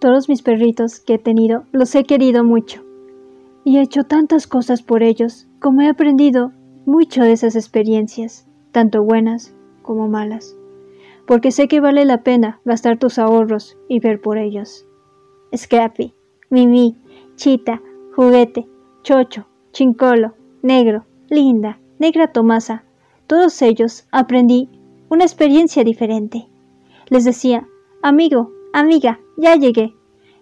Todos mis perritos que he tenido los he querido mucho y he hecho tantas cosas por ellos como he aprendido mucho de esas experiencias, tanto buenas como malas, porque sé que vale la pena gastar tus ahorros y ver por ellos. Scrappy, Mimi, Chita, Juguete, Chocho, Chincolo, Negro, Linda, Negra Tomasa, todos ellos aprendí una experiencia diferente. Les decía, amigo, amiga, ya llegué.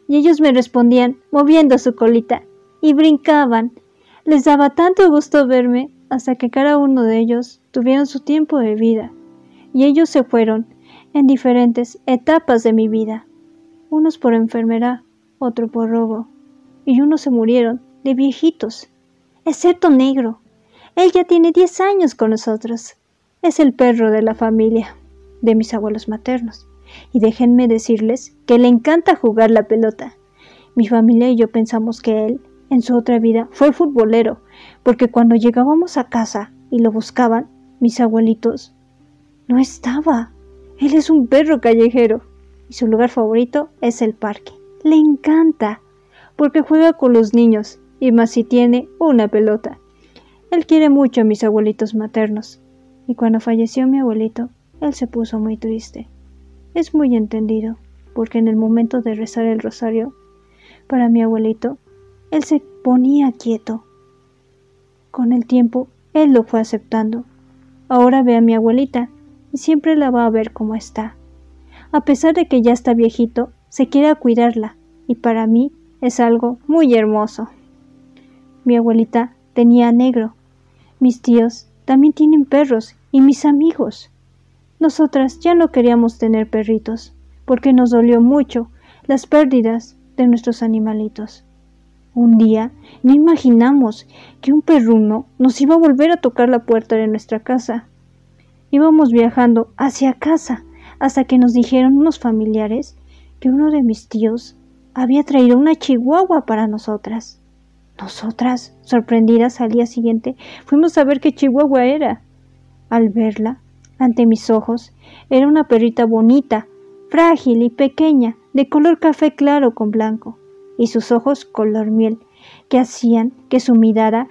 Y ellos me respondían moviendo su colita y brincaban. Les daba tanto gusto verme hasta que cada uno de ellos tuvieron su tiempo de vida. Y ellos se fueron en diferentes etapas de mi vida. Unos por enfermedad, otro por robo. Y unos se murieron de viejitos. Excepto negro. Él ya tiene 10 años con nosotros. Es el perro de la familia, de mis abuelos maternos y déjenme decirles que le encanta jugar la pelota. Mi familia y yo pensamos que él, en su otra vida, fue futbolero, porque cuando llegábamos a casa y lo buscaban, mis abuelitos, no estaba. Él es un perro callejero y su lugar favorito es el parque. Le encanta, porque juega con los niños y más si tiene una pelota. Él quiere mucho a mis abuelitos maternos, y cuando falleció mi abuelito, él se puso muy triste. Es muy entendido, porque en el momento de rezar el rosario para mi abuelito, él se ponía quieto. Con el tiempo, él lo fue aceptando. Ahora ve a mi abuelita y siempre la va a ver como está. A pesar de que ya está viejito, se quiere cuidarla y para mí es algo muy hermoso. Mi abuelita tenía negro. Mis tíos también tienen perros y mis amigos. Nosotras ya no queríamos tener perritos, porque nos dolió mucho las pérdidas de nuestros animalitos. Un día no imaginamos que un perruno nos iba a volver a tocar la puerta de nuestra casa. Íbamos viajando hacia casa hasta que nos dijeron unos familiares que uno de mis tíos había traído una chihuahua para nosotras. Nosotras, sorprendidas al día siguiente, fuimos a ver qué chihuahua era. Al verla, ante mis ojos era una perrita bonita, frágil y pequeña, de color café claro con blanco, y sus ojos color miel, que hacían que su mirada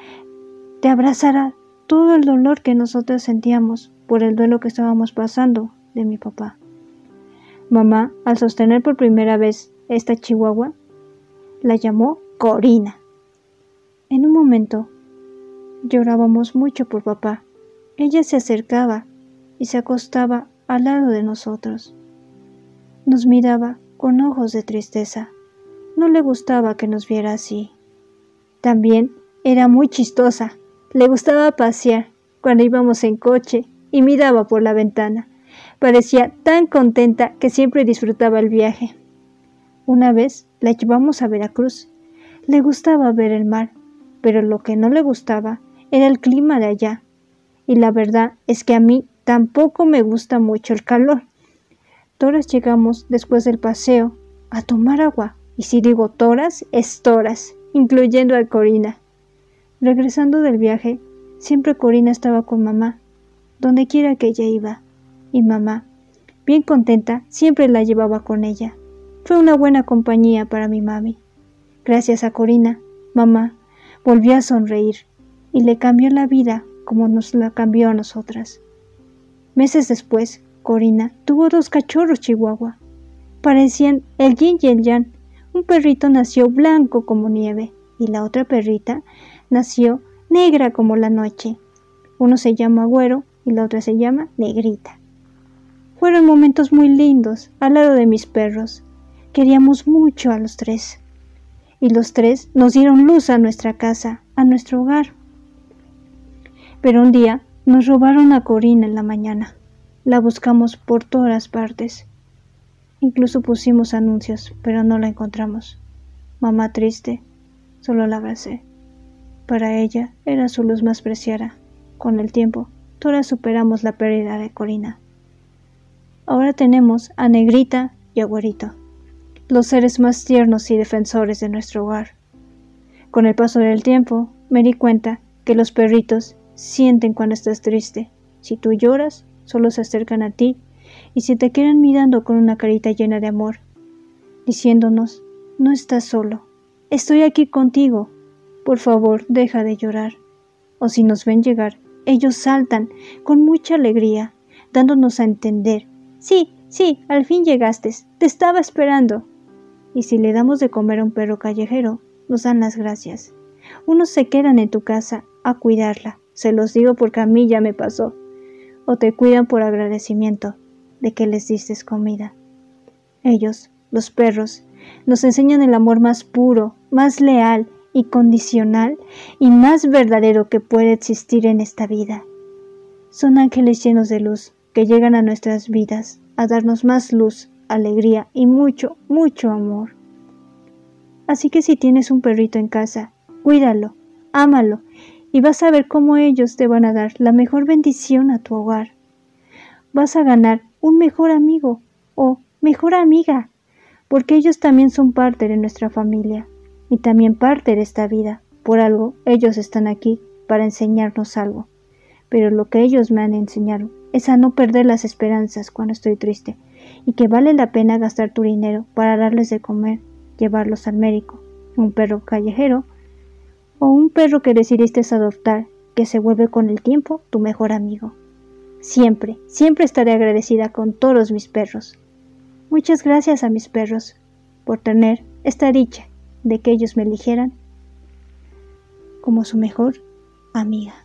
te abrazara todo el dolor que nosotros sentíamos por el duelo que estábamos pasando de mi papá. Mamá, al sostener por primera vez esta chihuahua, la llamó Corina. En un momento llorábamos mucho por papá. Ella se acercaba y se acostaba al lado de nosotros. Nos miraba con ojos de tristeza. No le gustaba que nos viera así. También era muy chistosa. Le gustaba pasear cuando íbamos en coche y miraba por la ventana. Parecía tan contenta que siempre disfrutaba el viaje. Una vez la llevamos a Veracruz. Le gustaba ver el mar, pero lo que no le gustaba era el clima de allá. Y la verdad es que a mí Tampoco me gusta mucho el calor. Toras llegamos después del paseo a tomar agua, y si digo toras, es toras, incluyendo a Corina. Regresando del viaje, siempre Corina estaba con mamá, donde quiera que ella iba, y mamá, bien contenta, siempre la llevaba con ella. Fue una buena compañía para mi mami. Gracias a Corina, mamá volvió a sonreír y le cambió la vida como nos la cambió a nosotras. Meses después, Corina tuvo dos cachorros chihuahua. Parecían el yin y el yang. Un perrito nació blanco como nieve y la otra perrita nació negra como la noche. Uno se llama Güero y la otra se llama Negrita. Fueron momentos muy lindos al lado de mis perros. Queríamos mucho a los tres. Y los tres nos dieron luz a nuestra casa, a nuestro hogar. Pero un día nos robaron a Corina en la mañana. La buscamos por todas partes. Incluso pusimos anuncios, pero no la encontramos. Mamá triste, solo la abracé. Para ella era su luz más preciada. Con el tiempo, todas superamos la pérdida de Corina. Ahora tenemos a Negrita y a los seres más tiernos y defensores de nuestro hogar. Con el paso del tiempo, me di cuenta que los perritos sienten cuando estás triste. Si tú lloras, solo se acercan a ti y si te quedan mirando con una carita llena de amor. diciéndonos, no estás solo, estoy aquí contigo, por favor, deja de llorar. O si nos ven llegar, ellos saltan con mucha alegría, dándonos a entender, sí, sí, al fin llegaste, te estaba esperando. Y si le damos de comer a un perro callejero, nos dan las gracias. Unos se quedan en tu casa a cuidarla, se los digo porque a mí ya me pasó. O te cuidan por agradecimiento de que les diste comida. Ellos, los perros, nos enseñan el amor más puro, más leal y condicional y más verdadero que puede existir en esta vida. Son ángeles llenos de luz que llegan a nuestras vidas a darnos más luz, alegría y mucho, mucho amor. Así que si tienes un perrito en casa, cuídalo, ámalo y vas a ver cómo ellos te van a dar la mejor bendición a tu hogar. Vas a ganar un mejor amigo o mejor amiga, porque ellos también son parte de nuestra familia y también parte de esta vida. Por algo, ellos están aquí para enseñarnos algo. Pero lo que ellos me han enseñado es a no perder las esperanzas cuando estoy triste y que vale la pena gastar tu dinero para darles de comer, llevarlos al médico, un perro callejero perro que decidiste adoptar que se vuelve con el tiempo tu mejor amigo. Siempre, siempre estaré agradecida con todos mis perros. Muchas gracias a mis perros por tener esta dicha de que ellos me eligieran como su mejor amiga.